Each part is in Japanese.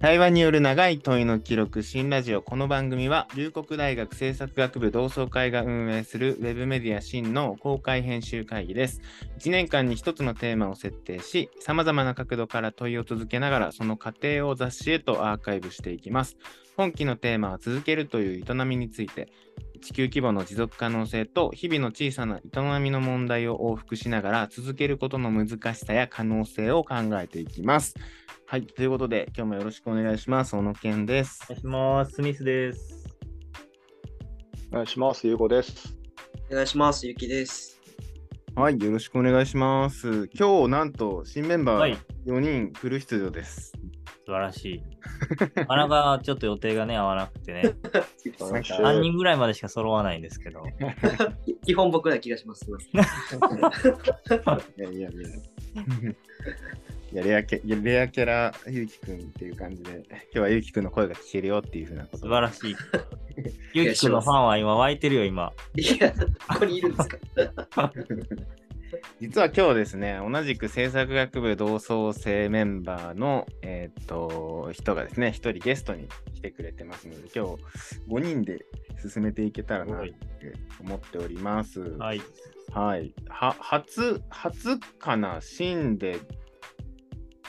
対話による長い問いの記録新ラジオ。この番組は龍谷大学政策学部同窓会が運営するウェブメディア新の公開編集会議です。1年間に1つのテーマを設定しさまざまな角度から問いを続けながらその過程を雑誌へとアーカイブしていきます。本期のテーマは続けるという営みについて。地球規模の持続可能性と日々の小さな営みの問題を往復しながら続けることの難しさや可能性を考えていきますはい。ということで、今日もよろしくお願いします。小野健です。お願いします。スミスです。お願いします。ゆうごです。お願いします。ゆきです。はい。よろしくお願いします。今日、なんと、新メンバー4人フル出場です。はい、素晴らしい。なかなかちょっと予定がね、合わなくてね。3人ぐらいまでしか揃わないんですけど。基本僕な気がします。いやいやいや。いやレアキャレアキャラゆうきくんっていう感じで、今日はゆうきくんの声が聞けるよっていうふうなこと。素晴らしい。ゆうきくんのファンは今湧いてるよ、今。いや、ここにいるんですか？実は今日ですね、同じく制作学部同窓生メンバーの、えー、っと人がですね、一人ゲストに来てくれてますので、今日5人で進めていけたらなと思っております。はい。はい。は初、初かな、シーンで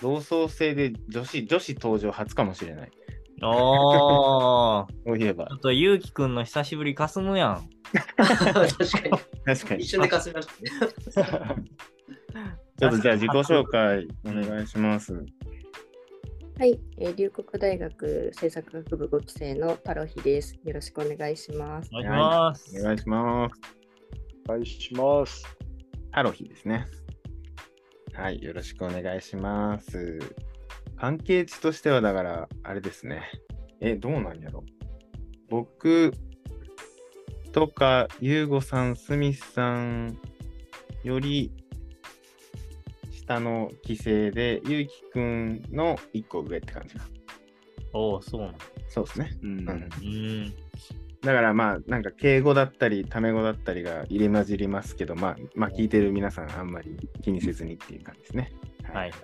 同窓生で女子、女子登場初かもしれない。ああ。そういえば。ちょっとゆうきくんの久しぶりかすむやん。確かに。確かに。一瞬でかすみましたね。ちょっとじゃあ自己紹介お願いします。はい、えー、龍谷大学政策学部5期生の太郎日です。よろしくお願いします。お願いします。お願いします。お願いします。太郎日ですね。はい、よろしくお願いします。関係値としては、だから、あれですね。え、どうなんやろ僕とか、ゆうごさん、スミスさんより下の規制で、ゆうきくんの1個上って感じか。おお、そうなのそうですね。うん。うんだからまあなんか敬語だったりタメ語だったりが入れ混じりますけど、まあ、まあ聞いてる皆さんあんまり気にせずにっていう感じですね。はい。よ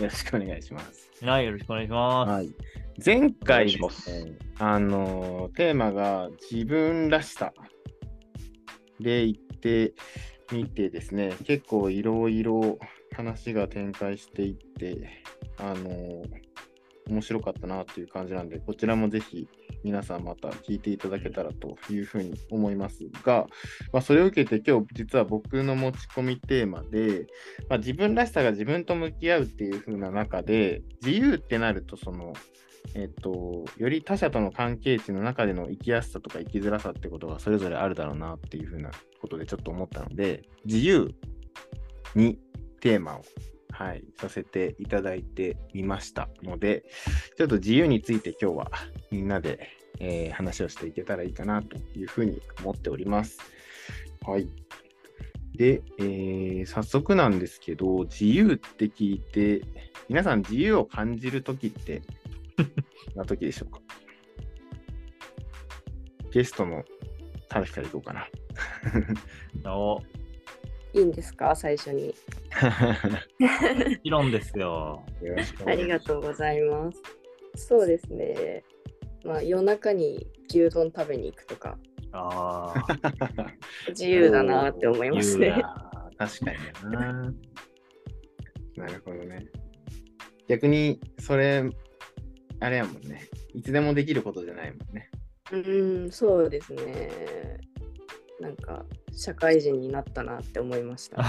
ろしくお願いします。はい、よろしくお願いします。はい、前回ね、あのテーマが自分らしさで言ってみてですね、結構いろいろ話が展開していって、あの面白かったなっていう感じなんで、こちらもぜひ皆さんまた聞いていただけたらというふうに思いますが、まあ、それを受けて今日実は僕の持ち込みテーマで、まあ、自分らしさが自分と向き合うっていう風な中で、自由ってなるとその、えっと、より他者との関係値の中での生きやすさとか生きづらさってことがそれぞれあるだろうなっていう風なことでちょっと思ったので、自由にテーマをはい、させていただいてみましたので、ちょっと自由について今日はみんなで、えー、話をしていけたらいいかなというふうに思っております。はい。で、えー、早速なんですけど、自由って聞いて、皆さん自由を感じるときって な時でしょうかゲストのタルからいこうかな。おいいんですか？最初に。もちろんですよ。ありがとうございます。そうですね。まあ夜中に牛丼食べに行くとか。あ自由だなって思いますね。確かにな。なるほどね。逆にそれ、あれやもんね。いつでもできることじゃないもんね。うん、そうですね。なんか社会人になったなって思いました。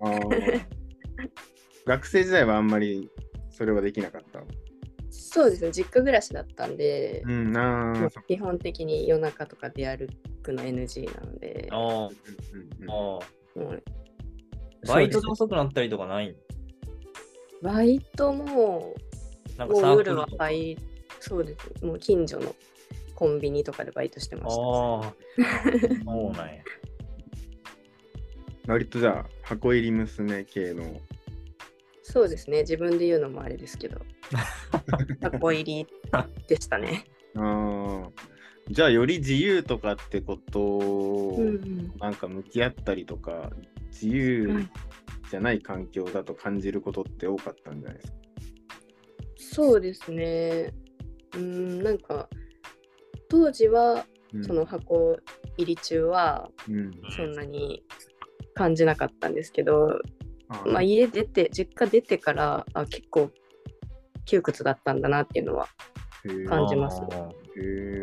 学生時代はあんまりそれはできなかった？そうですね、実家暮らしだったんで、うん、あ基本的に夜中とか出歩くの NG なので。ああ。バイトで遅くなったりとかないバイトも、なんかサークルはバイそうです。もう近所のコンビニとかでバイトしてました。ああ。そうなんや。割とじゃあ、箱入り娘系の。そうですね。自分で言うのもあれですけど。箱入りでしたね。ああ。じゃあ、より自由とかってことを、なんか向き合ったりとか、自由じゃない環境だと感じることって多かったんじゃないですか？そうですね。うん、なんか、当時は、うんその箱入り中は、うん。そんなに感じなかったんですけど、あまあ、家出て、実家出てから、あ、結構窮屈だったんだなっていうのは感じます。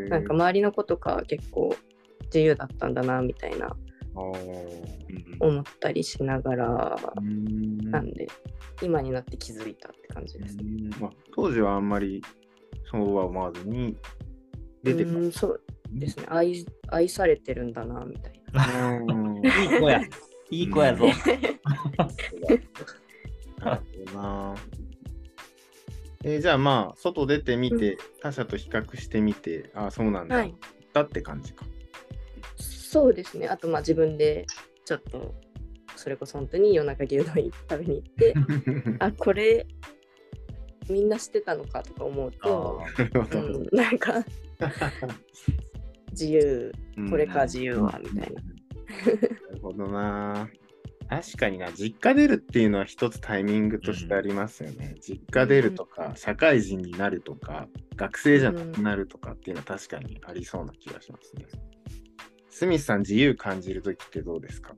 なんか周りの子とか結構自由だったんだなみたいな思ったりしながらうんなんで今になって気づいたって感じですね。うんまあ、当時はあんまりそうは思わずに出てくる。うんそうですね愛愛されてるんだなみたいな。うん いい子や。いい子やぞ。なるほどな。えーじゃあまあ、外出てみて、他者と比較してみて、ああ、そうなんだ、はいだって感じか。そうですねあとまあ自分でちょっとそれこそ本当に夜中牛丼食べに行って あこれみんな知ってたのかとか思うと、うん、なんか自由これか自由はみたいな。なるほどな。確かにな、実家出るっていうのは一つタイミングとしてありますよね。実家出るとか、社会人になるとか、学生じゃなくなるとかっていうのは確かにありそうな気がしますね。スミスさん、自由感じるときってどうですか？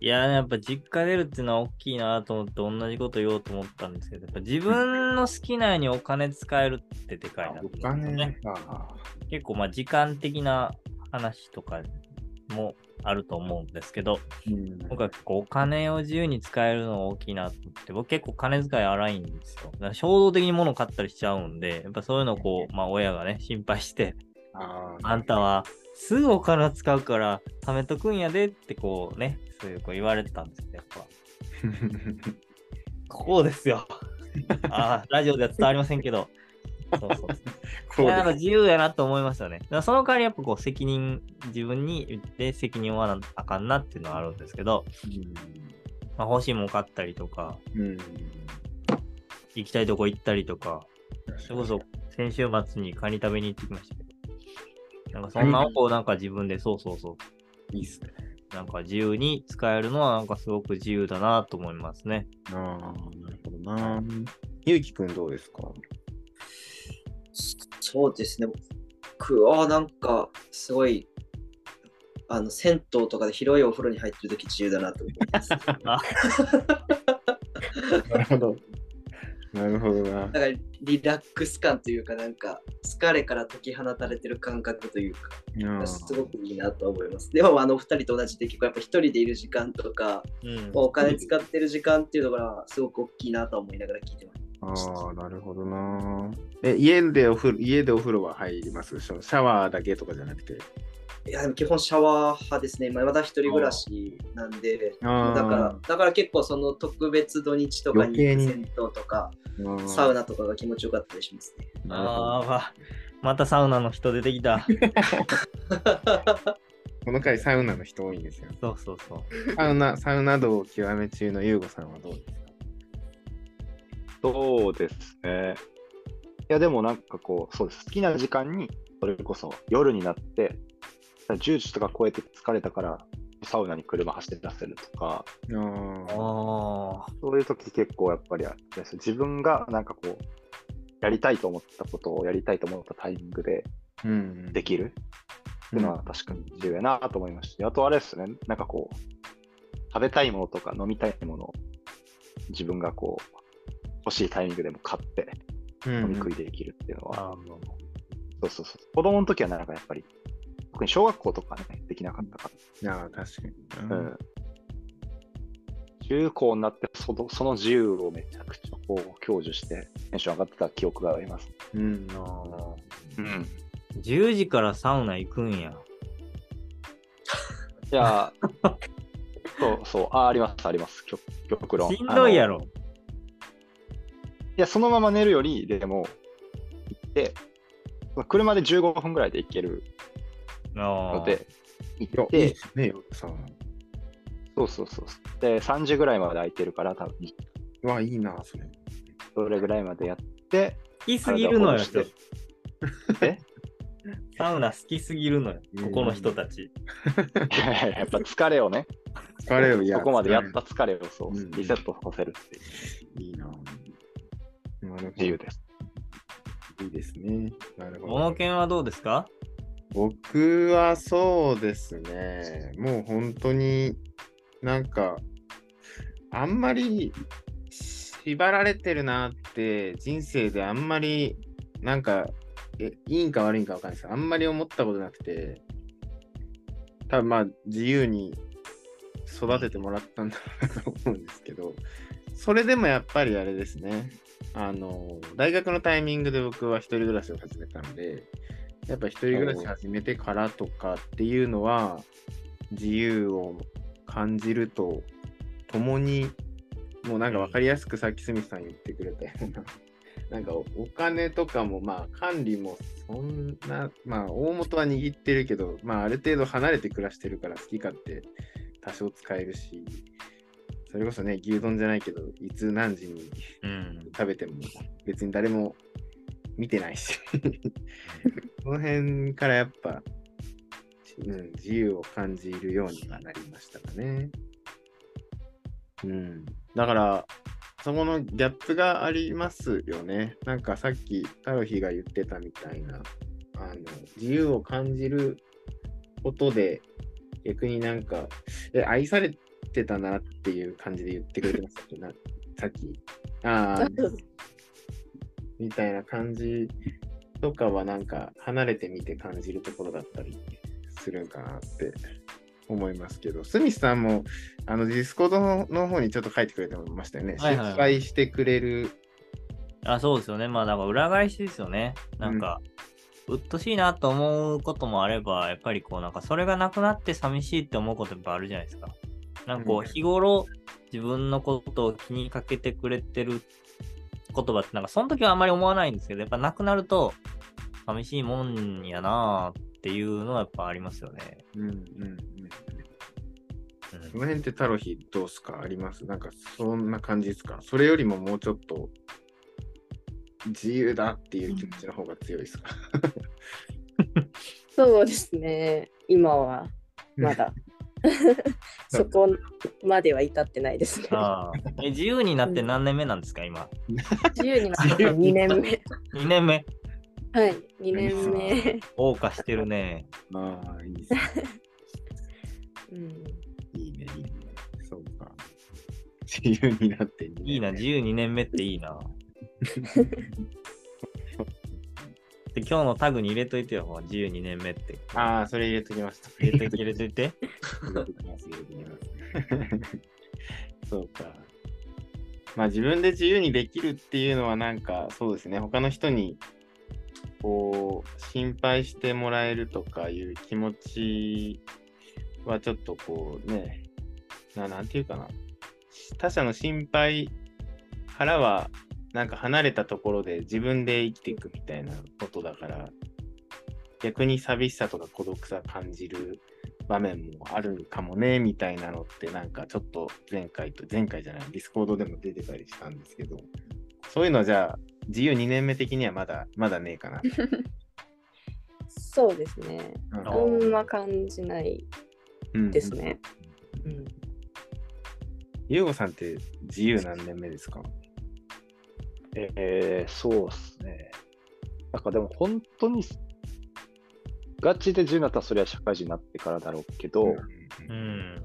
いや、やっぱ実家出るっていうのは大きいなと思って同じこと言おうと思ったんですけど、やっぱ自分の好きなようにお金使えるってでかいなとお金。か。結構まあ時間的な話とかもあると思うんですけど、うん僕は結構お金を自由に使えるのが大きいなと思って、僕結構金遣い荒いんですよ。だから衝動的に物を買ったりしちゃうんで、やっぱそういうのをこう、まあ親がね、心配して、あーあんたはすぐお金を使うから貯めとくんやでってこうね、そういうこう言われてたんですけど、やっぱ。こうですよ。ああ、ラジオでは伝わりませんけど。そうそうそう。こいうやなんかで自由やなと思いましたね。だからその代わりやっぱこう責任、自分に言って責任を負わなあかんなっていうのはあるんですけど、まあ、欲しいもん買ったりとか、行きたいとこ行ったりとか、それこそ先週末にカニ食べに行ってきましたけど、なんかそんなをこうなんか自分でそうそうそう、いいっすね。なんか自由に使えるのはなんかすごく自由だなと思いますね。ああ、なるほどな。ゆうきくんどうですか？そうですね。僕はなんか、すごい、あの、銭湯とかで広いお風呂に入ってるとき自由だなと思います。なるほど。なるほどな。だからリラックス感というか、なんか、疲れから解き放たれてる感覚というか、うんすごくいいなと思います。でも、あの、お二人と同じで、結構やっぱ一人でいる時間とか、うん。お金使ってる時間っていうのが、すごく大きいなと思いながら聞いてます。ああ、なるほどな。え、家でお風呂、家でお風呂は入ります？シャシャワーだけとかじゃなくて？いや、でも基本シャワー派ですね。今まだ一人暮らしなんで、だから、だから結構その特別土日とかに銭湯とか、うんサウナとかが気持ちよかったりしますね。ああ、わまたサウナの人出てきた。この回サウナの人多いんですよ。そうそうそう。サウナ、サウナ道を極め中のゆうごさんはどうですか？そうですね。いや、でもなんかこう、そうです。好きな時間に、それこそ夜になって、10時とか超えて疲れたから、サウナに車走って出せるとか、あああ。そういう時結構やっぱりあれです自分がなんかこう、やりたいと思ったことをやりたいと思ったタイミングでーうん。できるっていうのは確かに重要やなと思いましたし、あとあれですね、なんかこう、食べたいものとか飲みたいものを自分がこう、欲しいタイミングでも買ってうん飲み食いできるっていうのは、あーそうそうそう。子供の時はなんかやっぱり、特に小学校とかね、できなかったかいやー、確かに。ら。うん。中高になってそのその自由をめちゃくちゃこう享受してテンション上がってた記憶があります。うん。うん。10時からサウナ行くんや。いやーそうそう、あ、あります、あります。極極論。しんどいやろ。や、そのまま寝るより、でも、行って、車で15分ぐらいで行けるので、行っ、て、いい。そうそうそう。で、3時ぐらいまで空いてるから、多分うわ、いいな、それ。それぐらいまでやって、好きすぎるのよ、え？サウナ好きすぎるのよ、ここの人たち。いやっぱ疲れをね、疲れをやそこまでやった疲れをそう、うんリセットさせるっていういいな。なるほど自由です。いいですね。なるほど。ケンはどうですか？僕はそうですね。もう本当になんか、あんまり縛られてるなって人生であんまりなんか、えいいんか悪いんかわかんないですあんまり思ったことなくて、多分まあ自由に育ててもらったんだと思うんですけど、それでもやっぱりあれですね。あの、大学のタイミングで僕は一人暮らしを始めたので、やっぱ一人暮らし始めてからとかっていうのは、自由を感じるとともに、もうなんか分かりやすくさっきスミスさん言ってくれたような、なんかお金とかもまあ管理もそんな、まあ大元は握ってるけど、まあある程度離れて暮らしてるから好き勝手多少使えるし、それこそね、牛丼じゃないけど、いつ何時にうん。食べても別に誰も見てないしその辺からやっぱ、うん、自由を感じるようにはなりましたかね。うん。だから、そこのギャップがありますよね。なんかさっきタロヒが言ってたみたいな、あの自由を感じることで、逆になんか、え、愛されてたなっていう感じで言ってくれてましたっけなさっき。ああ、みたいな感じとかはなんか離れてみて感じるところだったりするんかなって思いますけど、スミスさんもあのディスコードのの方にちょっと書いてくれてましたよね。はいはい失敗してくれる。あ、そうですよね。まあ、だから裏返しですよね。なんか、うっとしいなと思うこともあれば、やっぱりこう、なんか、それがなくなって寂しいって思うことやっぱあるじゃないですか。なんかこう日頃、自分のことを気にかけてくれてる言葉って、なんか、その時はあんまり思わないんですけど、やっぱなくなると、寂しいもんやなっていうのはやっぱありますよね。うんうんうん。うん。その辺ってタロヒどうすか？あります？なんかそんな感じですか？それよりももうちょっと自由だっていう気持ちの方が強いですか、そうですね。今は。まだ そこまでは至ってないですね。ああえ自由になって何年目なんですか、今？自由になって 2年目。2年目？はい、2年目。謳歌してるね。ああ、いいですね。うん、いいね、いいね。そうか。自由になって2いいな、自由2年目っていいな。で今日のタグに入れといてよ、自由2年目って。ああ、それ入れときました。入れといて、入れといて。そうか。まあ自分で自由にできるっていうのはなんかそうですね、他の人にこう心配してもらえるとかいう気持ちはちょっとこうね、ななんていうかな。他者の心配からはなんか離れたところで自分で生きていくみたいなことだから、逆に寂しさとか孤独さ感じる場面もあるかもねみたいなのってなんかちょっと前回と前回じゃないディスコードでも出てたりしたんですけどそういうのはじゃあ自由2年目的にはまだまだねえかな。そうですね。うんあんま感じないうんですね。うん、ゆうごさんって自由何年目ですか？えー、そうですね。なんかでも本当にガチで自由になったらそれは社会人になってからだろうけど、うん。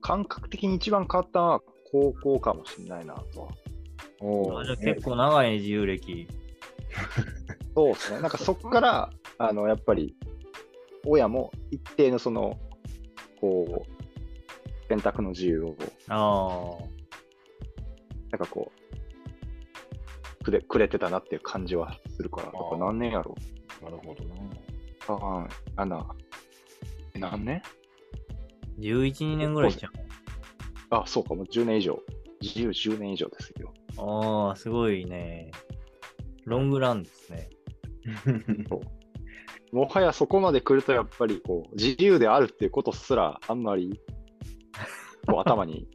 感覚的に一番変わったのは高校かもしれないなとは。おあじゃあ結構長いね、自由歴。そうですね。なんかそこから、あの、やっぱり、親も一定のその、こう、選択の自由を、あなんかこう、くれくれてたなっていう感じはするから、やっぱ何年やろなるほどな。ああ、あな、え何年？あ。11、2年ぐらいじゃん。あ、そうか、もう10年以上。自由10年以上ですよ。ああ、すごいね。ロングランですね。もはやそこまで来ると、やっぱりこう、自由であるっていうことすら、あんまり、こう、頭に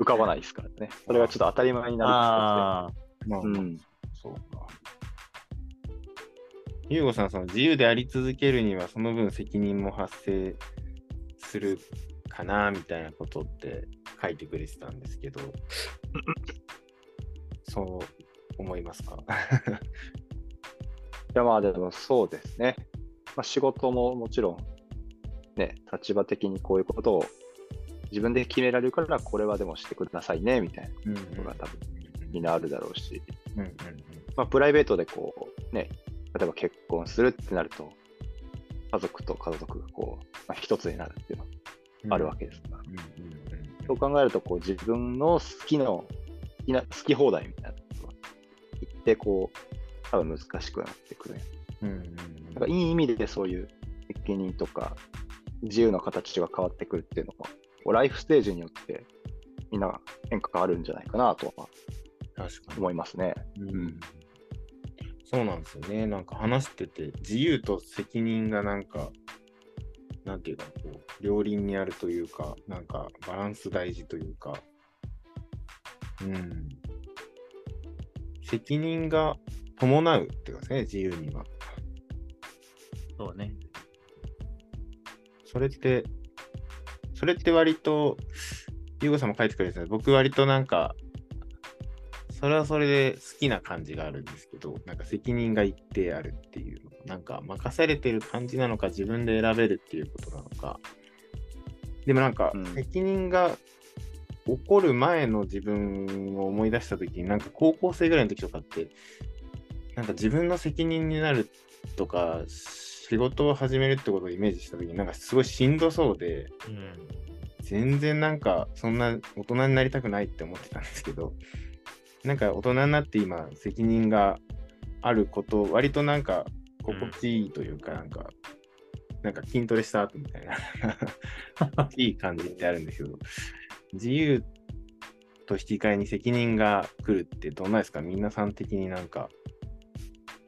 浮かばないですからね。それがちょっと当たり前になるんですね。うん。そうか。ゆうごさん、その自由であり続けるには、その分責任も発生するかな、みたいなことって書いてくれてたんですけど、そう思いますか？やまあでもそうですね。まあ、仕事ももちろん、ね、立場的にこういうことを自分で決められるから、これはでもしてくださいね、みたいなうんのが多分みんなあるだろうし、うんうん。まあ、プライベートでこう、ね、例えば結婚するってなると、家族と家族がこう、まあ、一つになるっていうのうん。があるわけですから、うんうんうん。そう考えるとこう自分の好きの好きな好き放題みたいなことが言ってこう多分難しくなってくる。うんうんなんかいい意味でそういう責任とか自由の形が変わってくるっていうのがこうライフステージによってみんな変化があるんじゃないかなとは思いますね。うんそうなんですよね。なんか話してて、自由と責任がなんか、なんていうか、こう、両輪にあるというか、なんかバランス大事というか、うん。責任が伴うっていうかですね、自由には。そうね。それって、それって割と、ゆうごさんも書いてくれてた僕割となんか、それはそれで好きな感じがあるんですけど、なんか責任が一定あるっていうの、なんか任されてる感じなのか、自分で選べるっていうことなのか。でもなんかうん、責任が起こる前の自分を思い出したときに、なんか高校生ぐらいの時とかって、なんか自分の責任になるとか、仕事を始めるってことをイメージしたときに、なんかすごいしんどそうで、うん。全然なんかそんな大人になりたくないって思ってたんですけど、なんか大人になって今責任があること、割となんか心地いいというか、なんか、なんか筋トレした後みたいな、いい感じってあるんですけど、自由と引き換えに責任が来るってどんなですか？皆さん的になんか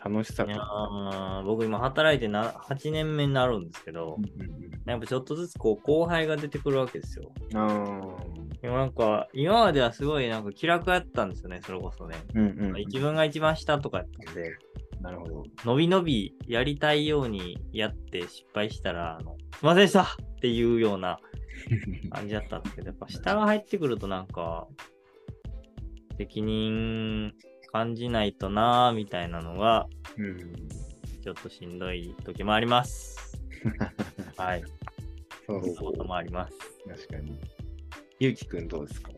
楽しさいやとか。ー僕今働いてな8年目になるんですけど、うんうんやっぱちょっとずつこう後輩が出てくるわけですよ。うん、あなんか今まではすごいなんか気楽やったんですよね、それこそね。ーうんうんうん自分が一番下とかやったんで、なるほど。のびのびやりたいようにやって失敗したら、あのすいませんでしたっていうような 感じだったんですけど、やっぱ下が入ってくるとなんか、責任感じないとなーみたいなのが、うんちょっとしんどい時もあります。はい。そうそんなこともあります。確かに。ゆうきくんどうですか？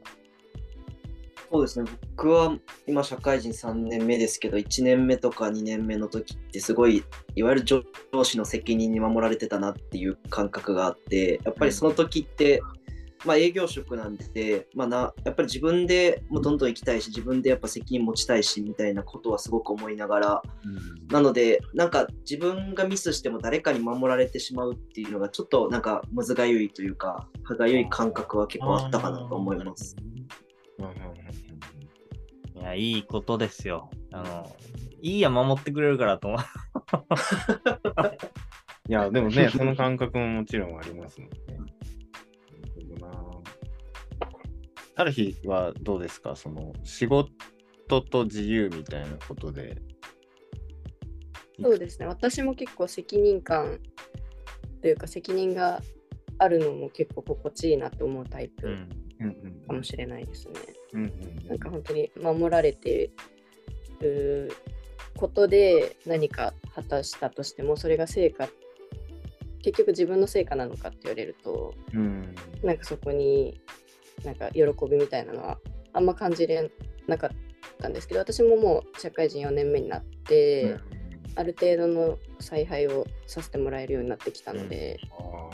そうですね、僕は今社会人3年目ですけど、1年目とか2年目の時ってすごい、いわゆる上司の責任に守られてたなっていう感覚があって、やっぱりその時って、まあ営業職なんで、まあな、やっぱり自分でもうどんどん行きたいし、自分でやっぱ責任持ちたいしみたいなことはすごく思いながら、なので、なんか自分がミスしても誰かに守られてしまうっていうのがちょっとなんかむずがゆいというか、歯がゆい感覚は結構あったかなと思います。うんうんうんいや、いいことですよ。あの、いいや、守ってくれるからと思う。いや、でもね、その感覚ももちろんありますもんね。ある日はどうですか？その仕事と自由みたいなことで。そうですね。私も結構責任感というか責任があるのも結構心地いいなと思うタイプかもしれないですね。うんうんなんか本当に守られてることで何か果たしたとしてもそれが成果結局自分の成果なのかって言われるとうんなんかそこになんか喜びみたいなのはあんま感じれなかったんですけど私ももう社会人4年目になって、ある程度の采配をさせてもらえるようになってきたので、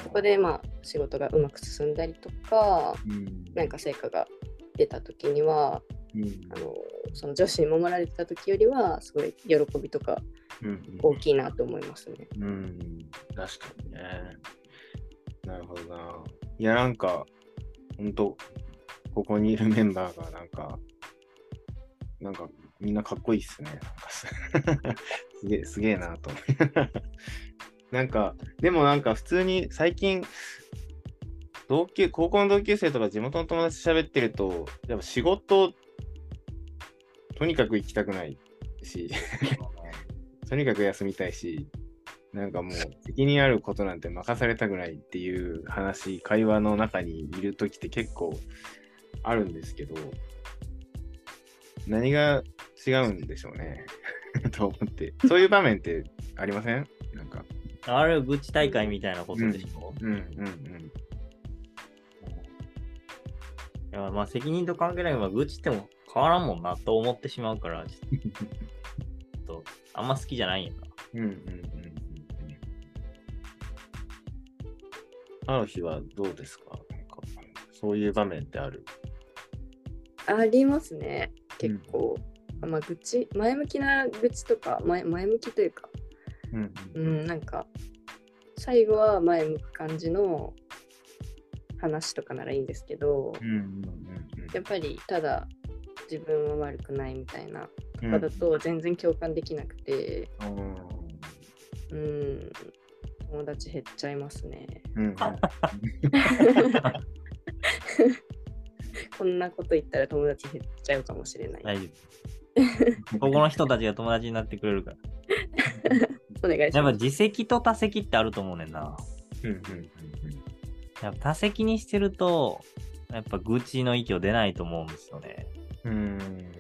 そこでまあ仕事がうまく進んだりとかうん。なんか成果が出た時にはうん。あのその女子に守られてた時よりはすごい喜びとかうん。大きいなと思いますね。うん、確かにね。なるほどな。いや、なんか、ほんと、ここにいるメンバーが、なんか、なんか、みんなかっこいいっすね。すげえ、すげえなと思い。なんか、でもなんか、普通に最近、同級、高校の同級生とか地元の友達と喋ってると、やっぱ仕事、とにかく行きたくないし、とにかく休みたいし、なんかもう責任あることなんて任されたくないっていう話、会話の中にいるときって結構あるんですけど、何が違うんでしょうね。と思って。そういう場面ってありません？なんか。あれ、愚痴大会みたいなことでしょ、うんうんうん。いやまあ責任と関係ないまあ愚痴っても変わらんもんなと思ってしまうから、ちょっとあんま好きじゃないんやな。うんうんうんあの日はどうですか？なんかそういう場面ってある？ありますね、結構。まあ、愚痴、前向きな愚痴とか、前前向きというか、うんうん、なんか、最後は前向く感じの話とかならいいんですけど、うんうんやっぱりただ自分は悪くないみたいなうん。とかだと全然共感できなくて、うん。うん、友達減っちゃいますね。うんうん こんなこと言ったら友達減っちゃうかもしれない。大丈夫。ここの人たちが友達になってくれるから。お願いしやっぱます。自責と他責ってあると思うねんな。うんうんやっぱ他責にしてると、やっぱ愚痴の域を出ないと思うんですよね。うんうん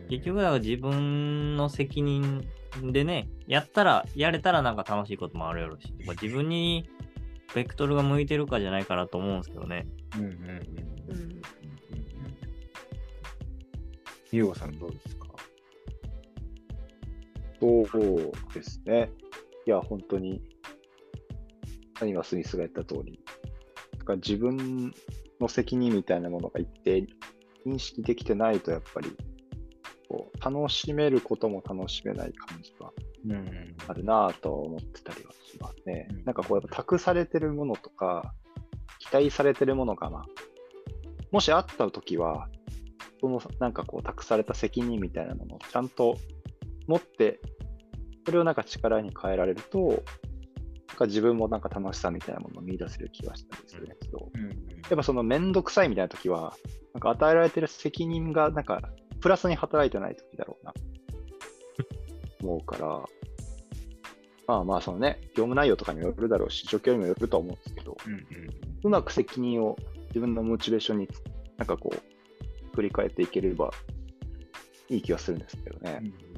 結局だから自分の責任でね、やったら、やれたらなんか楽しいこともあるやろうし、まあ自分にベクトルが向いてるかじゃないかなと思うんですけどね。うんうんうんうんゆうごさんどうですか？そうですね。いや、本当に、今、スミスが言った通り、だから自分の責任みたいなものが一定認識できてないと、やっぱり、こう楽しめることも楽しめない感じはあるなぁと思ってたりはしますね。うん。なんかこう、やっぱ託されてるものとか、期待されてるものが、まあ、もしあった時は、そのなんかこう、託された責任みたいなものをちゃんと持って、それをなんか力に変えられると、なんか自分もなんか楽しさみたいなものを見出せる気がしたりするんですけど、うん。うん。やっぱそのめんどくさいみたいな時は、なんか与えられてる責任がなんかプラスに働いてない時だろうな、思うから、まあまあそのね、業務内容とかにもよるだろうし、状況にもよるとは思うんですけど、うんうんうまく責任を自分のモチベーションになんかこう、振り返っていければいい気がするんですけどね。うん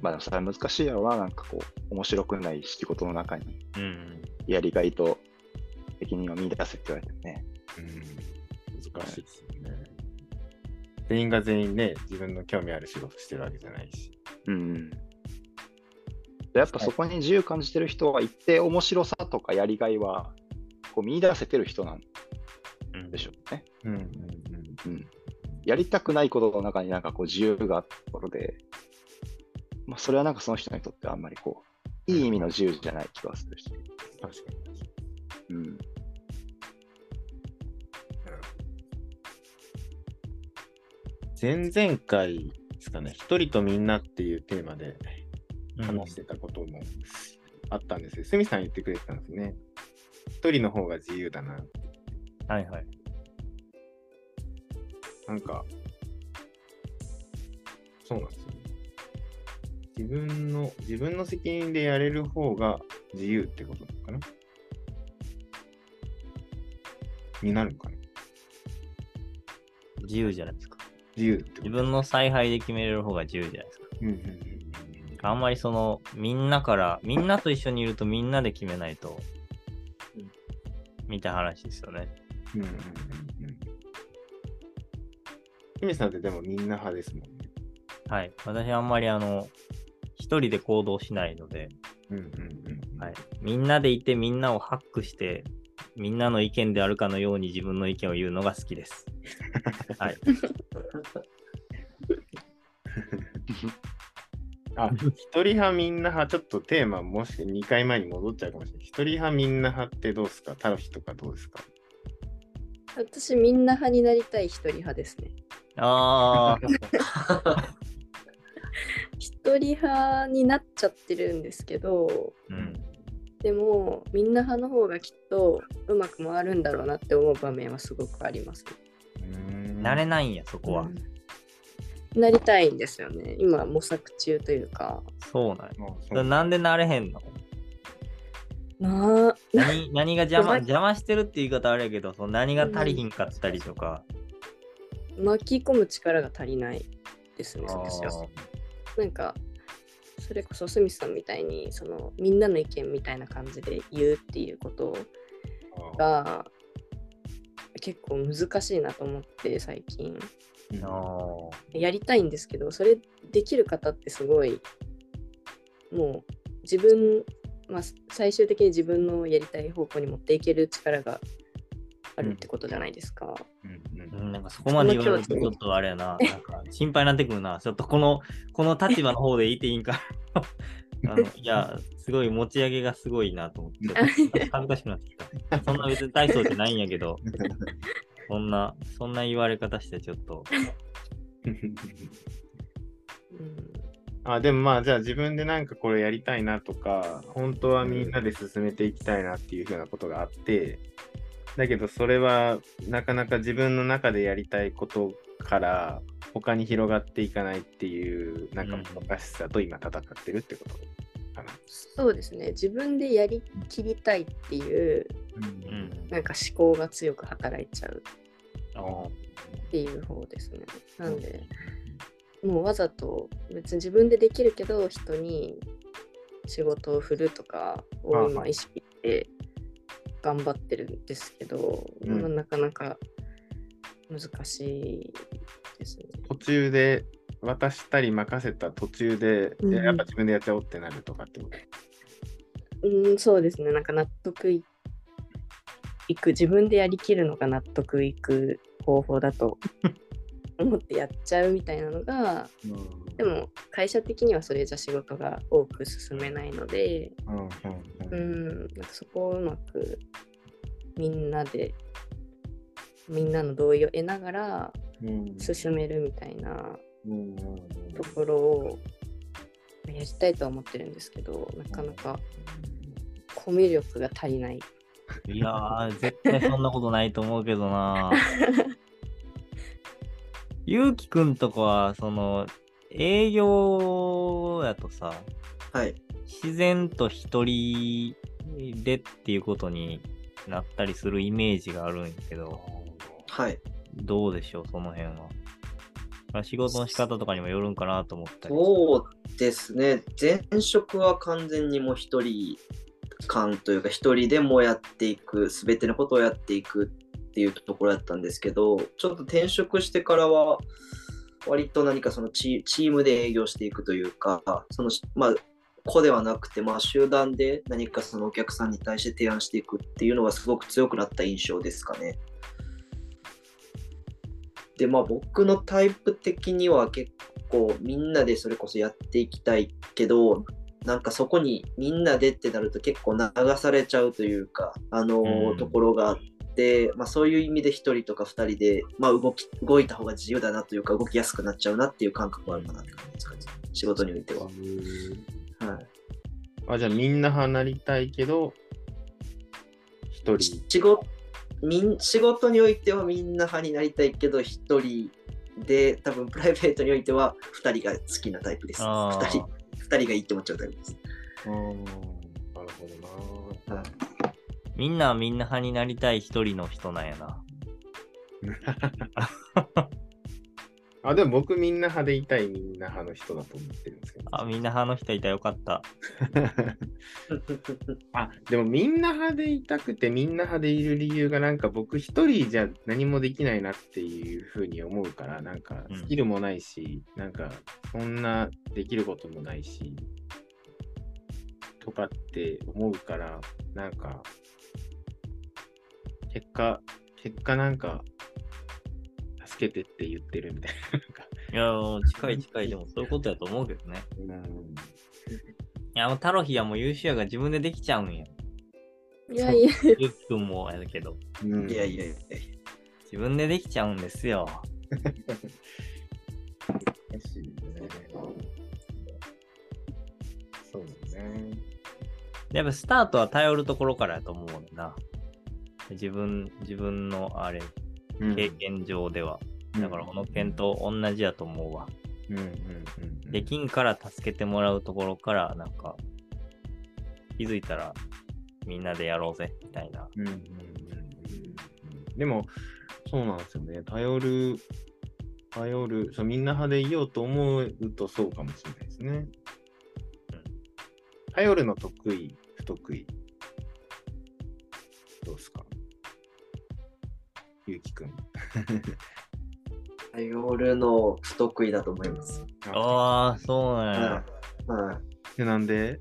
まあでもそれは難しいやろうな、なんかこう、面白くない仕事の中にうん。やりがいと責任を見出せって言われてもね。うん難しいですよね。全員が全員ね、自分の興味ある仕事してるわけじゃないし。うん。やっぱそこに自由感じてる人は一定面白さとかやりがいはこう見出せてる人なんうんでしょうね。うんうんうん。やりたくないことの中になんかこう自由があったところで、まあそれはなんかその人にとってはあんまりこう、いい意味の自由じゃない気がするし。うん。確かに。うん。前々回ですかね、一人とみんなっていうテーマでうん話してたこともあったんですよ。すみさん言ってくれてたんですね。一人の方が自由だな。はいはい。なんか、そうなんですよね。自分の、自分の責任でやれる方が自由ってことなのかな？になるのかな？自由じゃないですか。自由自分の采配で決めれる方が自由じゃないですか。うんうんうんあんまりその、みんなから、みんなと一緒にいるとみんなで決めないと、みたいな話ですよね。うんうんうんうん姫さんってでもみんな派ですもんね。はい。私あんまりあの、一人で行動しないので、うんうんうん。はい。みんなでいてみんなをハックして、みんなの意見であるかのように自分の意見を言うのが好きです。はい。あ、一人派みんな派、ちょっとテーマもし2回前に戻っちゃうかもしれない。一人派みんな派ってどうですか？タロヒとかどうですか？私、みんな派になりたい一人派ですね。あ一人派になっちゃってるんですけど、ー、うん。でも、みんな派の方がきっとうまく回るんだろうなって思う場面はすごくあります、ね。慣れないんや、そこは。うんなりたいんですよね。今、模索中というか。そうなんなんでなれへんの？なあ、何何が邪魔邪魔してるって言い方あれやけど、その何が足りひんかったりとか。巻き込む力が足りないですね、あ私は。ーなんか、それこそスミスさんみたいにそのみんなの意見みたいな感じで言うっていうことが結構難しいなと思って最近やりたいんですけどそれできる方ってすごいもう自分、まあ、最終的に自分のやりたい方向に持っていける力があるってことじゃないですか。うん。うん。うん、なんかそこまで言われるとちょっとあれやな、なんか心配になってくるな。ちょっとこの、この立場の方でいていいんか。あのいや、すごい持ち上げがすごいなと思って、恥ずかしくなってきた。そんな別に大層じゃないんやけど、そんな、そんな言われ方してちょっと、うん。あでもまあじゃあ自分でなんかこれやりたいなとか本当はみんなで進めていきたいなっていうふうなことがあってだけどそれはなかなか自分の中でやりたいことから他に広がっていかないっていうなんかもどかしさと今戦ってるってこと。かな。そうですね自分でやりきりたいっていううん。なんか思考が強く働いちゃうっていう方ですね。なんでもうわざと別に自分でできるけど人に仕事を振るとかを今意識して頑張ってるんですけど、うんまあなかなか難しいですね。途中で渡したり任せた途中で、うんいややっぱ自分でやっちゃおうってなるとかってこと？うん、そうですね。なんか納得いいく、自分でやりきるのが納得いく方法だと 思ってやっちゃうみたいなのが、でも会社的にはそれじゃ仕事が多く進めないので、うんうんううんん、なんかそこをうまくみんなで、みんなの同意を得ながらうん進めるみたいなうんうんところをやりたいとは思ってるんですけど、なかなかコミュ力が足りない。いやー、絶対そんなことないと思うけどな。ゆうきくんとかは、その、営業やとさ、はい。自然と一人でっていうことになったりするイメージがあるんやけど、はい。どうでしょう、その辺は。仕事の仕方とかにもよるんかなと思ったり。そうですね。前職は完全にもう一人感というか、一人でもやっていく、すべてのことをやっていくっていうところだったんですけど、ちょっと転職してからは、割と何かそのチチームで営業していくというか、そのまあ、個ではなくて、まあ、集団で何かそのお客さんに対して提案していくっていうのがすごく強くなった印象ですかね。で、まあ僕のタイプ的には結構みんなでそれこそやっていきたいけど、なんかそこにみんなでってなると結構流されちゃうというか、あのーうんところがあって、まあそういう意味で1人とか2人で、まあ動き、動いた方が自由だなというか動きやすくなっちゃうなっていう感覚があるかなって感じですかね。仕事においては。はい。あじゃあみんな離りたいけど一人仕事みん仕事においてはみんな派になりたいけど1人で多分プライベートにおいては2人が好きなタイプです。あー2人二人がいいって思っちゃうタイプです。うんなるほどなはい みんなはみんな派になりたい一人の人なんやな。あでも僕みんな派でいたいみんな派の人だと思ってるんですけどあ、みんな派の人いたらよかった。あでもみんな派でいたくてみんな派でいる理由がなんか僕一人じゃ何もできないなっていうふうに思うからなんかうんスキルもないし、なんかそんなできることもないしとかって思うからなんか結果結果なんか助けてって言ってるみたいないやー、近い近い、でもそういうことやと思うけどね。うんいや、もうタロヒはもう優秀やが自分でできちゃうんや。いやいや、ゆっくんもやるけど、うんいやいやいや自分でできちゃうんですよ。難しいね。そうね。やっぱスタートは頼るところからやと思うな。自分、自分のあれ、経験上では。だから、この件と同じやと思うわ。うんうんうんうん。できんから助けてもらうところから、なんか、気づいたらみんなでやろうぜ、みたいな。うんうんうんうんでも、そうなんですよね。頼る、頼る、そうみんな派でいようと思うとそうかもしれないですね。頼るの得意、不得意。どうですか？ゆうきくん。頼るの不得意だと思います。ああ、そうなんや。はい。はいでなんで？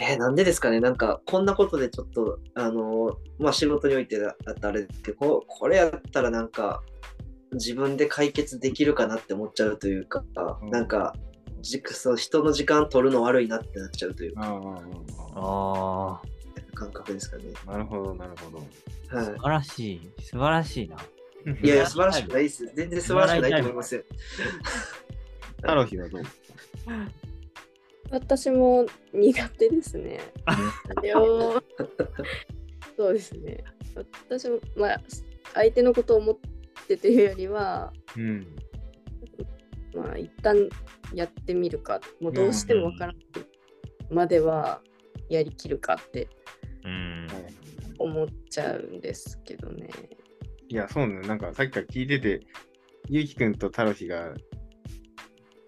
えーなんでですかねなんか、こんなことでちょっと、あのーまあ、仕事においてだったらあれってこ、これやったらなんか、自分で解決できるかなって思っちゃうというか、うんなんか、じそう人の時間取るの悪いなってなっちゃうというか、ああ、感覚ですかね。なるほど、なるほど。は素晴らしい。素晴らしいな。い。いやいや、素晴らしくないです。全然素晴らしくないと思いますよ。タロヒはどう？私も苦手ですね。そうですね。私も、まあ、相手のことを思ってというよりは、うん。まあ、一旦やってみるか、もうどうしてもわからないまではやりきるかってうん。思っちゃうんですけどね。いや、そうね。なんかさっきから聞いてて、ゆうきくんとタロヒが、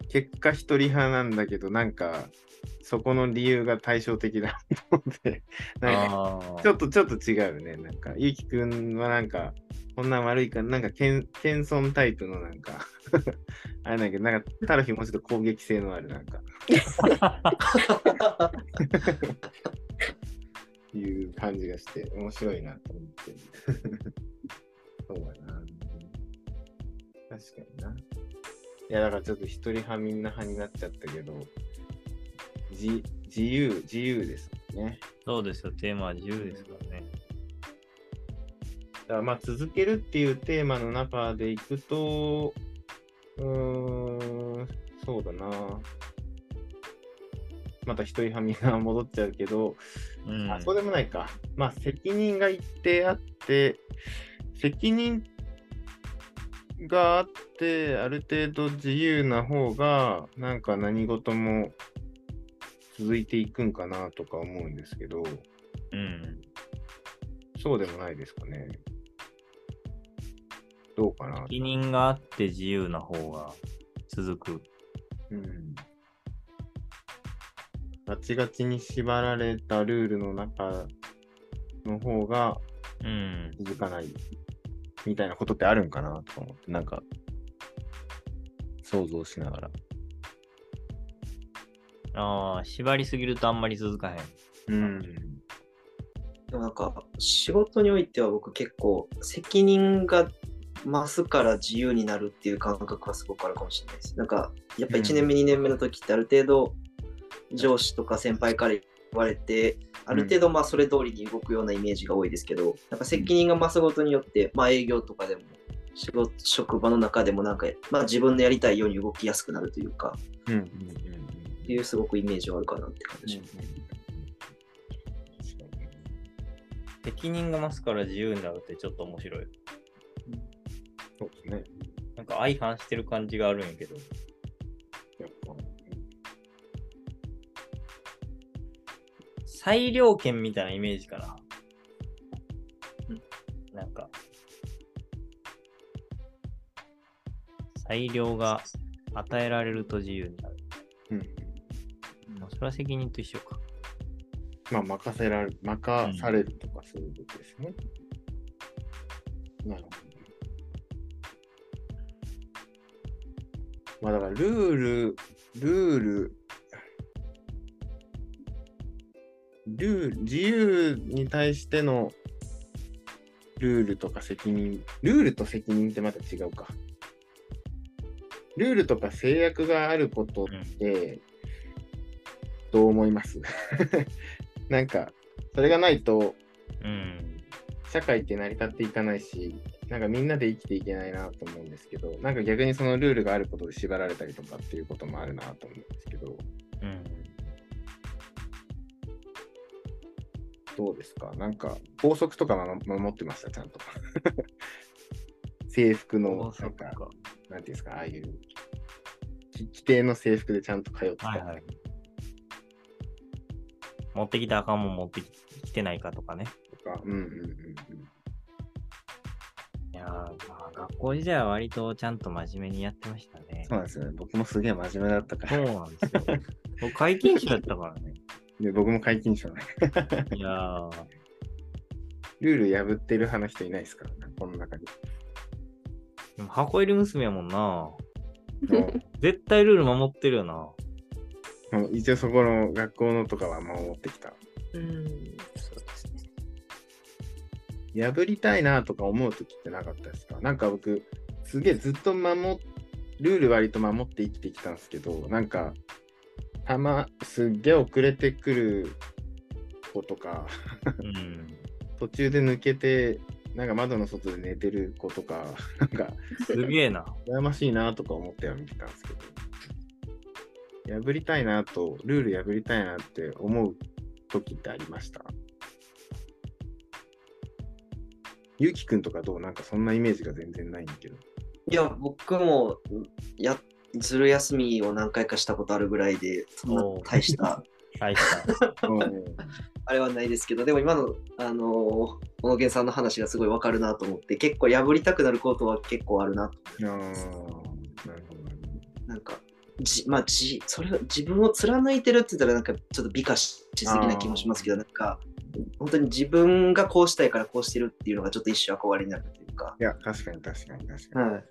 結果一人派なんだけど、なんか、そこの理由が対照的だと思って、なんか、あちょっと、ちょっと違うよね。なんか、ゆうきくんはなんか、こんなん悪いかなんか、謙遜タイプのなんか、あれなんだけど、なんか、タロヒもうちょっと攻撃性のある、なんか、いう感じがして、面白いなと思って。そうやな。確かにな。いや、だからちょっと一人派みんな派になっちゃったけど、自自由、自由ですもんね。そうですよ。テーマは自由ですからね。だからまあ続けるっていうテーマの中でいくと、うーん、そうだな。また一人派みんな戻っちゃうけど、うん。あそうでもないか。まあ責任が一定あって、責任があって、ある程度自由な方が、なんか何事も続いていくんかなとか思うんですけど、うん。そうでもないですかね。どうかな。責任があって自由な方が続く。うん。ガチガチに縛られたルールの中の方がうん。続かないみたいなことってあるんかなとか思って、なんか想像しながら。ああ、縛りすぎるとあんまり続かへん。うん。でもなんか仕事においては僕結構責任が増すから自由になるっていう感覚はすごくあるかもしれないです。なんかやっぱ1年目、2年目の時ってある程度上司とか先輩から言われて、ある程度まあそれ通りに動くようなイメージが多いですけど、なんか責任が増すことによって、まあ営業とかでも仕事職場の中でもなんか、まあ、自分のやりたいように動きやすくなるというか、うん。うん。っていうすごくイメージはあるかなって感じします。責任が増すから自由になるってちょっと面白い。そうですね。なんか相反してる感じがあるんやけど。やっぱ裁量権みたいなイメージかな。うんなんか、裁量が与えられると自由になる。うん。まあ、それは責任と一緒か。まあ、任せられる、任されるとかそういうことですね。なるほど。まあだからルール、ルール、ルール、自由に対してのルールとか責任、ルールと責任ってまた違うか。ルールとか制約があることって、どう思います？なんか、それがないと、うん。社会って成り立っていかないし、なんかみんなで生きていけないなと思うんですけど、なんか逆にそのルールがあることで縛られたりとかっていうこともあるなと思うんですけど、どうですか？なんか法則とかま守ってました、ちゃんと。制服の、なんか、なんていうんですか、ああいう、き規定の制服でちゃんと通ってた。はいはい。持ってきた赤もん持ってきてないかとかね。とか、うんうんうんうん。いやー、まあ、学校時代は割とちゃんと真面目にやってましたね。そうなんですよね。僕もすげえ真面目だったから。そうなんですよ。僕解禁者やったからね。で僕も解禁者ね。いやー、ルール破ってる派の人いないですからね、この中に。でも箱入り娘やもんな。も絶対ルール守ってるよな。うもう一応そこの学校のとかは守ってきた。うん、そうですね。破りたいなとか思う時ってなかったですか？なんか僕、すげえずっと守っ、ルール割と守って生きてきたんですけど、なんか、たま、すっげえ遅れてくる子とか、うん。途中で抜けて、なんか窓の外で寝てる子とか、なんか、すげえな。羨ましいなとか思っては見てたんですけど、破りたいなと、ルール破りたいなって思う時ってありました？ゆうきくんとかどう？なんかそんなイメージが全然ないんだけど。いや、僕もやずる休みを何回かしたことあるぐらいで、そんな大した 大した。あれはないですけど、でも今の、あのー小野源さんの話がすごいわかるなと思って、結構破りたくなることは結構あるなと。あーなんか、じまあ、じそれを自分を貫いてるって言ったら、なんかちょっと美化ししすぎな気もしますけど、なんか、本当に自分がこうしたいからこうしてるっていうのがちょっと一瞬憧れになるというか。いや、確かに確かに確かに。はい。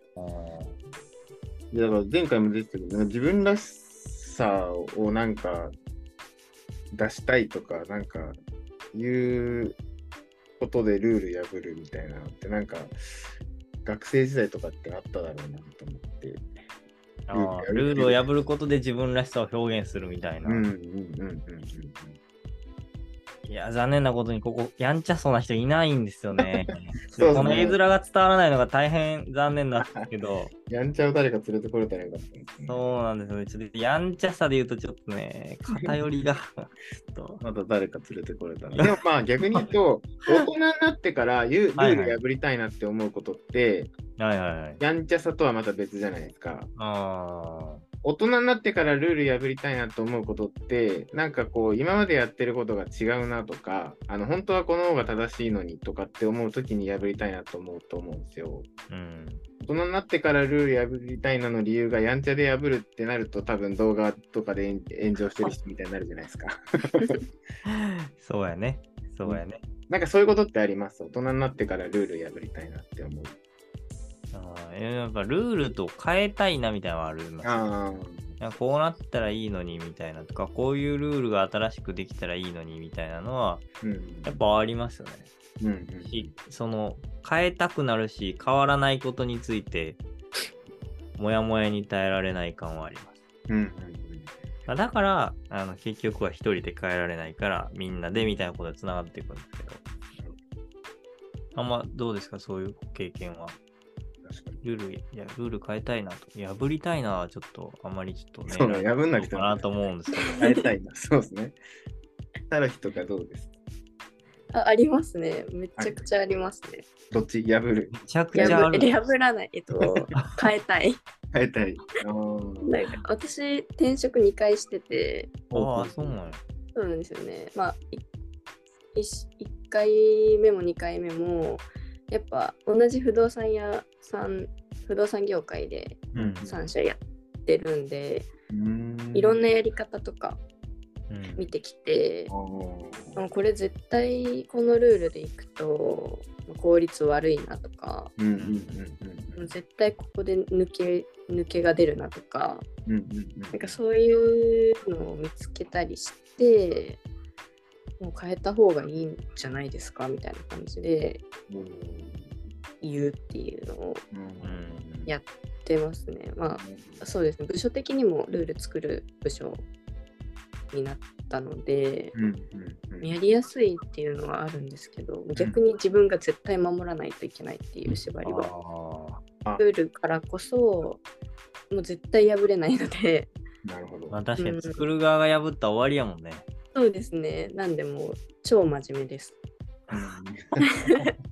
いやだから前回も出てたけど、自分らしさをなんか出したいとか、なんかいうことでルール破るみたいなのって、なんか学生時代とかってあっただろうなと思って。ルールを破ることで自分らしさを表現するみたいな。うんうんうんうんうん。いや、残念なことにここ、やんちゃそうな人いないんですよね。そねこの絵面が伝わらないのが大変残念なんですけど、やんちゃを誰か連れてこれたらよかったですね。そうなんですよね。ちょっとやんちゃさで言うとちょっとね、偏りが、また誰か連れてこれたら。でもまあ逆に言うと、大人になってからルール破りたいなって思うことって、はいはいはい。やんちゃさとはまた別じゃないですか。あ大人になってからルール破りたいなと思うことって、なんかこう、今までやってることが違うなとか、あの、本当はこの方が正しいのにとかって思うときに破りたいなと思うと思うんですよ。あ、うん。大人になってからルール破りたいなの理由がやんちゃで破るってなると多分動画とかで炎上してる人みたいになるじゃないですか。そうやね。そうやね。なんかそういうことってあります？大人になってからルール破りたいなって思う。やっぱルールと変えたいなみたいなのはあるますあいやこうなったらいいのにみたいなとか、こういうルールが新しくできたらいいのにみたいなのは。やっぱありますよね。うんうんしその、変えたくなるし、変わらないことについて、もやもやに耐えられない感はあります。うんうんまあ、だから、あの結局は一人で変えられないから、みんなでみたいなことで繋がっていくんですけど。あんまどうですか、そういう経験は。確かに。ルール、いや、ルール変えたいなと。破りたいなはちょっと、あんまりちょっとね。そうね破んなくてもかなと思うんですけど。変えたいな。そうですね。たる人がどうです？あありますね。めちゃくちゃありますね。どっち？破るめちゃくちゃある。破破らない。えっと、変えたい。変えたい。なんか私、転職2回してて、ああ、そうなんや。そうなんですよね。まあ、1回目も2回目も、やっぱ同じ不動産屋不動産業界でうん。3社やってるんで、うーん。いろんなやり方とかうん。見てきてあ、ー。あこれ絶対このルールでいくと効率悪いなとか、うんうんうん絶対ここで抜け抜けが出るなとか、うんうんうん。なんかそういうのを見つけたりして、もう変えた方がいいんじゃないですかみたいな感じでうん言うっていうのをうんうん。やってますね。まあそうですね、部署的にもルール作る部署になったので、うんうんうんやりやすいっていうのはあるんですけど、逆に自分が絶対守らないといけないっていう縛りは、あルールからこそ、もう絶対破れないので、なるほどーまあ確かに作る側が破ったら終わりやもんね。そうですね、なんでもう超真面目です。うん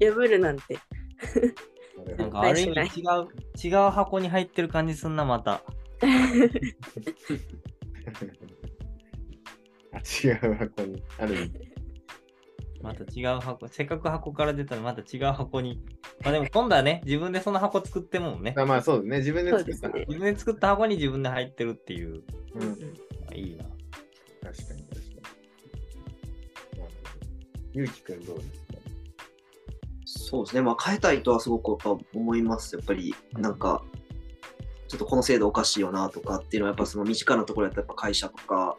破るなんて。なんかある意味違絶う、違う箱に入ってる感じすんな、また。あ違う箱にあるまた違う箱、せっかく箱から出たらまた違う箱に。まあでも今度はね、自分でその箱作ってもんね。あまあそうですね自分で作ったね自分で作った箱に自分で入ってるっていう。うんいいな。確かに確かに。ゆうきくんどうですか？そうですね、まあ、変えたいとはすごくやっぱ思います。やっぱり、なんか、ちょっとこの制度おかしいよなとかっていうのは、やっぱその身近なところやったらやっぱ会社とか、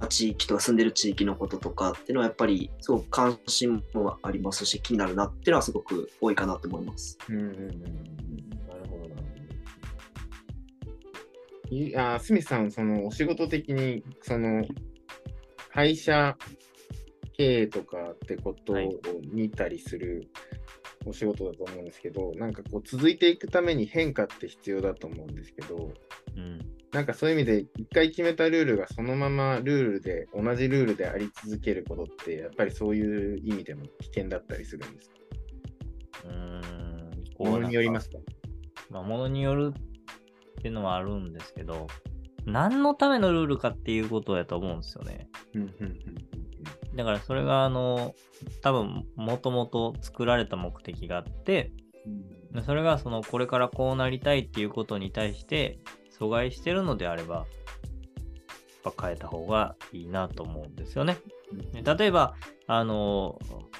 まあ地域とか住んでる地域のこととかっていうのはやっぱりすごく関心もありますし気になるなっていうのはすごく多いかなと思います。うんうんうんうん。なるほどなあ、スミスさん、そのお仕事的に、その会社経営とかってことをはい見たりするお仕事だと思うんですけど、なんかこう続いていくために変化って必要だと思うんですけど、うん。なんかそういう意味で、一回決めたルールがそのままルールで、同じルールであり続けることって、やっぱりそういう意味でも危険だったりするんですか？うーん。。ものによりますすか？まあ、ものによるっていうのはあるんですけど、何のためのルールかっていうことやと思うんですよね。うんうんうんだからそれが、あの、多分、もともと作られた目的があって、うんでそれが、その、これからこうなりたいっていうことに対して、阻害してるのであれば、やっぱ変えた方がいいなと思うんですよね。で例えば、あの、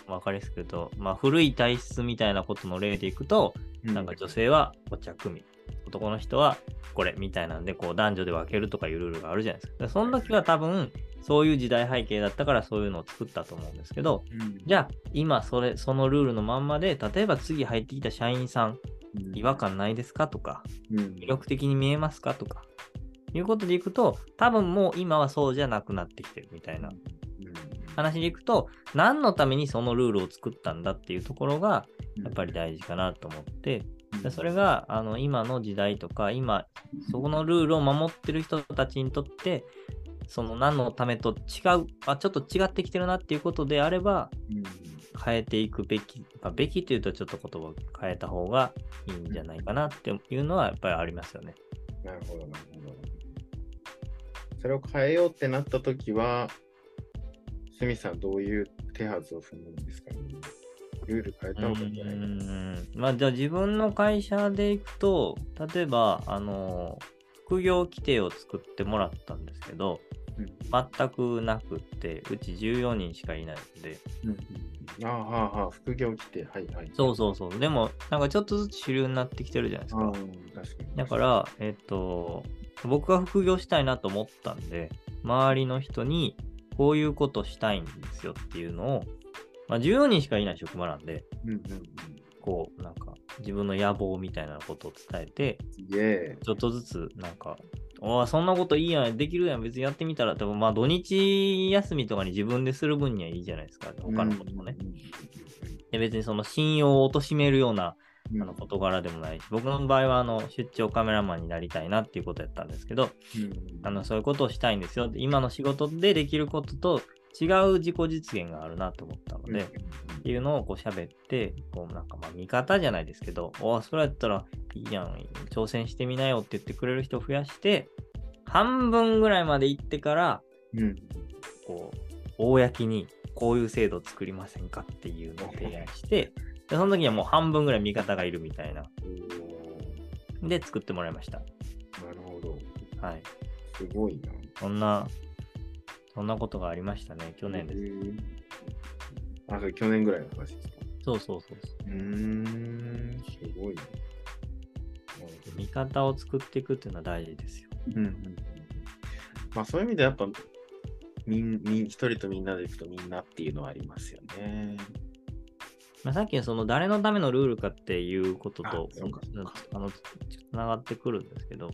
わかりやすく言うと、まあ、古い体質みたいなことの例でいくと、なんか女性はお茶組、男の人はこれみたいなんで、こう男女で分けるとかいうルールがあるじゃないですか。でその時は多分、そういう時代背景だったからそういうのを作ったと思うんですけど、うん。じゃあ今それ、そのルールのまんまで、例えば次入ってきた社員さん、違和感ないですかとか、うん。魅力的に見えますかとか、いうことでいくと、多分もう今はそうじゃなくなってきてるみたいな話でいくと、何のためにそのルールを作ったんだっていうところが、やっぱり大事かなと思って、でそれがあの今の時代とか、今、そこのルールを守ってる人たちにとって、その何のためと違う、あ、ちょっと違ってきてるなっていうことであれば、変えていくべき、まあ、べきというとちょっと言葉を変えた方がいいんじゃないかなっていうのはやっぱりありますよね。なるほど、なるほど。それを変えようってなったときは、スミさん、どういう手はずを踏むんですかね？ルール変えた方がいいんじゃないかな。うんまあじゃあ自分の会社で行くと、例えば、あの、副業規定を作ってもらったんですけど、うん全くなくって、うち14人しかいないので、ああ、はあ、はあ、副業来て、はいはい。そうそうそう。でも、なんかちょっとずつ主流になってきてるじゃないですか。ああ、確かに。だから、えっと、僕が副業したいなと思ったんで、周りの人にこういうことしたいんですよっていうのを、まあ、14人しかいない職場なんで、うんうんうん。こう、なんか、自分の野望みたいなことを伝えて、ちょっとずつ、なんか、おーそんなこといいやん、できるやん、別にやってみたら、多分まあ土日休みとかに自分でする分にはいいじゃないですか。他のこともね。で別にその信用を貶めるようなうんあの事柄でもないし、僕の場合はあの出張カメラマンになりたいなっていうことやったんですけど、うんあのそういうことをしたいんですよ。で今の仕事でできることと違う自己実現があるなと思ったので、っていうのをこう喋って、こうなんかまあ味方じゃないですけど、おそれやったらいいやん、挑戦してみなよって言ってくれる人を増やして、半分ぐらいまで行ってから、うんこう、公にこういう制度を作りませんかっていうのを提案して、でその時にはもう半分ぐらい味方がいるみたいな。で、作ってもらいました。なるほど。はい。すごいな。そんな、そんなことがありましたね。去年です。す。あ、それ去年ぐらいの話ですか。そうそうそうそう。うーん、すごいな。味方を作っていくっていうのは大事ですよ。うんうんまあそういう意味でやっぱみんみん一人とみんなでいくとみんなっていうのはありますよね。まあ、さっきのその誰のためのルールかっていうこととあそうかそうかあのつながってくるんですけど、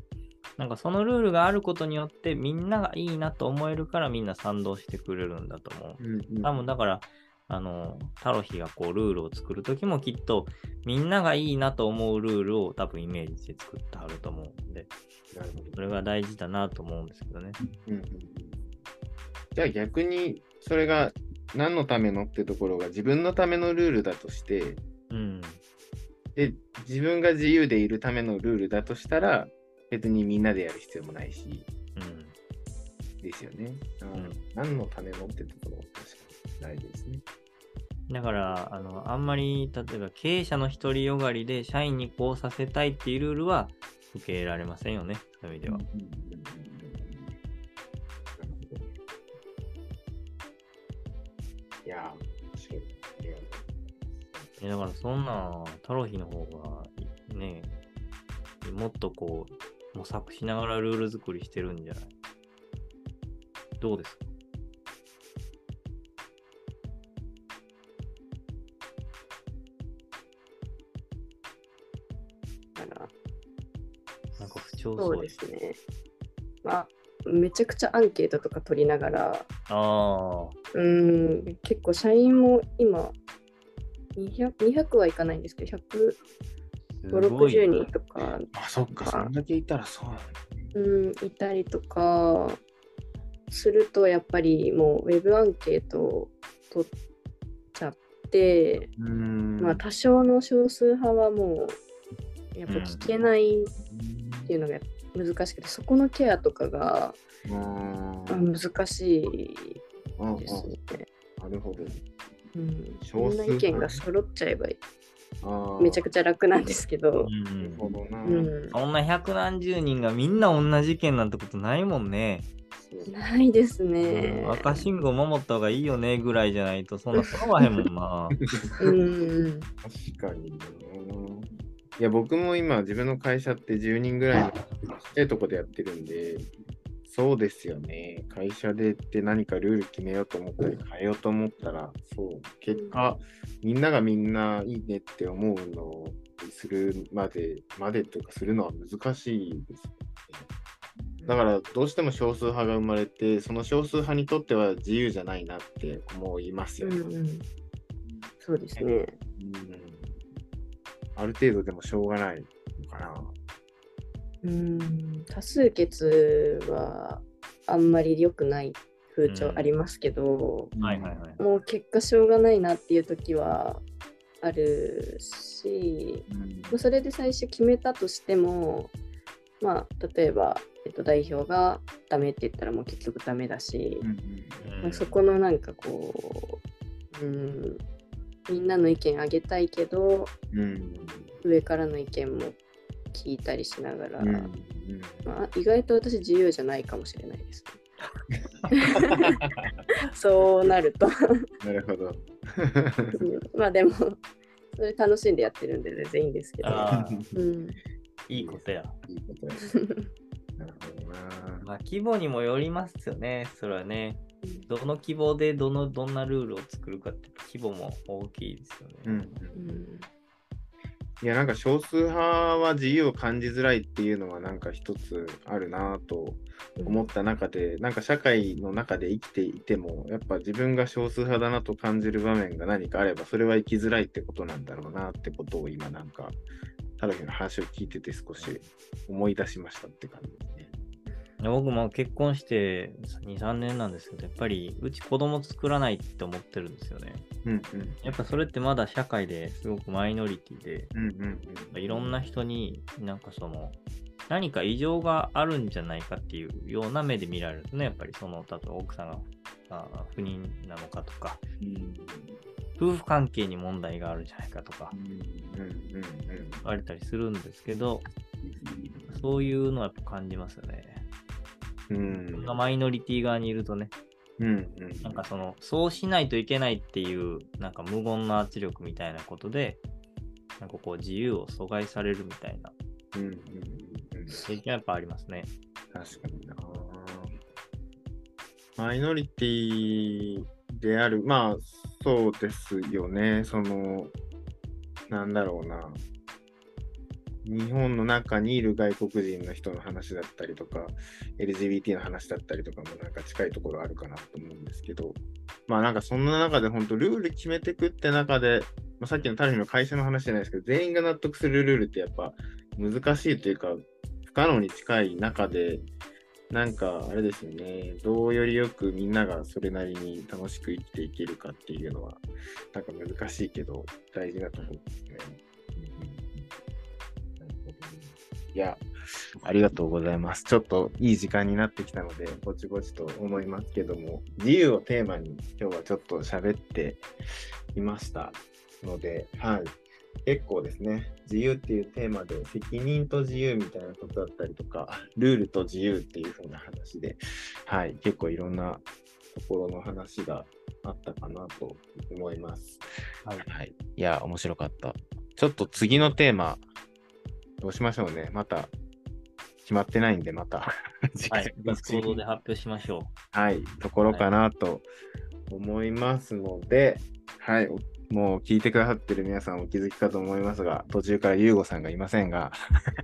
なんかそのルールがあることによってみんながいいなと思えるからみんな賛同してくれるんだと思う。うんうん多分だから、あの、タロヒがこうルールを作るときもきっとみんながいいなと思うルールを多分イメージして作ってはると思うんで、なるほどそれが大事だなと思うんですけどね。うんうんうんじゃあ逆にそれが何のためのってところが自分のためのルールだとして、うん。で、自分が自由でいるためのルールだとしたら、別にみんなでやる必要もないし、うん、ですよね。うん、何のためのってところ確かに大事ですね。だからあの、あんまり例えば経営者の独りよがりで社員にこうさせたいっていうルールは受け入れられませんよね、そういう意味では。いや、確かに。だからそん。な、タロヒの方がね、もっとこう、模索しながらルール作りしてるんじゃない？どうですか？な。んか不調そう。ですね。まあ、めちゃくちゃアンケートとか取りながら、あうん、結構社員も今、200, 200はいかないんですけど、あ、すごい150、60人とか、あ、そっか、そんだけいたらそうなん。うん、いたりとかすると、やっぱりもうウェブアンケートを取っちゃって。まあ多少の少数派はもう、やっぱ聞けないっていうのが難しくて、そこのケアとかが難しいですね。なるほど。うん、そんな意見が揃っちゃえばあーめちゃくちゃ楽なんですけど、うんなるほどな。うん、そんな百何十人がみんな同じ意見なんてことないもんね。ないですね。赤信号守った方がいいよねぐらいじゃないとそんな揃わへんもんな。うん、確かにな。いや、僕も今、自分の会社って10人ぐらいのちっちゃいとこでやってるんで、そうですよね。会社でって何かルール決めようと思ったり、変えようと思ったら、そう、結果、みんながみんないいねって思うのをするまで、までとか、するのは難しいですよね。だから、どうしても少数派が生まれて、その少数派にとっては自由じゃないなって思いますよね。うんうん、そうですね。うんある程度でもしょうがないのかな。うん、多数決はあんまり良くない風潮ありますけど、はいはいはい。もう結果しょうがないなっていう時はあるし、うん。まあそれで最初決めたとしても、まあ、例えば、えっと、代表がダメって言ったらもう結局ダメだし、まあそこのなんかこう、うん、みんなの意見あげたいけどうん。上からの意見も聞いたりしながら、うんうんまあ、意外と私自由じゃないかもしれないです、そうなるとなるほど。う んまあでもそれ楽しんでやってるんで全然いいんですけど、ああ、うん、いいことや。いいことや。なるほどな。まあ規模にもよりますよね。それはね。どの規模でどのどんなルールを作るかって規模も大きいですよね。うんうんいや、なんか少数派は自由を感じづらいっていうのはなんか一つあるなと思った中で、なんか社会の中で生きていても、やっぱ自分が少数派だなと感じる場面が何かあれば、それは生きづらいってことなんだろうなってことを今なんか、ただの話を聞いてて少し思い出しましたって感じ。僕も結婚して2、3年なんですけど、やっぱりうち子供作らないって思ってるんですよね。うんうん。やっぱそれってまだ社会ですごくマイノリティで、うんうんうん。いろんな人になんかその何か異常があるんじゃないかっていうような目で見られるとね、やっぱりその、例えば奥さんがあ不妊なのかとか、うん夫婦関係に問題があるんじゃないかとかうんうんうん言われたりするんですけど、そういうのはやっぱ感じますよね。うん。マイノリティ側にいるとね、うんうん。なんかその、そうしないといけないっていう、なんか無言の圧力みたいなことで、なんかこう自由を阻害されるみたいな。経験はやっぱありますね。確かにな。マイノリティである、まあ、そうですよね。その、なんだろうな。日本の中にいる外国人の人の話だったりとか、LGBT の話だったりとかもなんか近いところあるかなと思うんですけど、まあなんかそんな中で本当ルール決めてくって中で、まあ、さっきのタルフの会社の話じゃないですけど、全員が納得するルールってやっぱ難しいというか、不可能に近い中で、なんかあれですよね、どうよりよくみんながそれなりに楽しく生きていけるかっていうのは、なんか難しいけど、大事なところですね。いや、ありがとうございます。ちょっといい時間になってきたので、ぼちぼちと思いますけども、自由をテーマに今日はちょっと喋っていましたので、はい。結構ですね、自由っていうテーマで責任と自由みたいなことだったりとか、ルールと自由っていう風な話で、はい、結構いろんなところの話があったかなと思います。はいはい。いや、面白かった。ちょっと次のテーマ、どうしましょうね。また、決まってないんで、また、次はい。回ディスコードで発表しましょはい、ところかなと思いますので、はい、おもう聞いてくださってる皆さんお気づきかと思いますが、途中からゆうごさんがいませんが、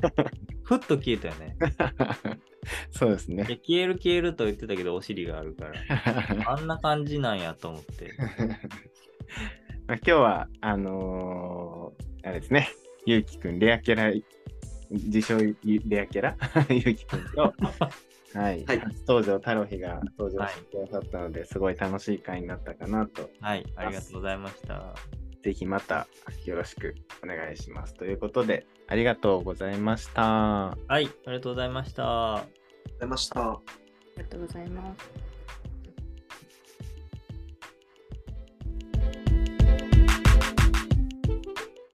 う。ふっと消えたよね。そうですね。消える消えると言ってたけど、お尻があるから。あんな感じなんやと思って。まあ今日は、あのーあれですね、ゆうきくん、レアキャラ、自称ゆレアキャラ？ゆうきくんと、はい、はい初登場、太郎日が登場してくださったので、すごい楽しい回になったかなとはい。ありがとうございました。ぜひまたよろしくお願いします。ということで、ありがとうございました。はい。ありがとうございました。ありがとうございました。ありがとうございます。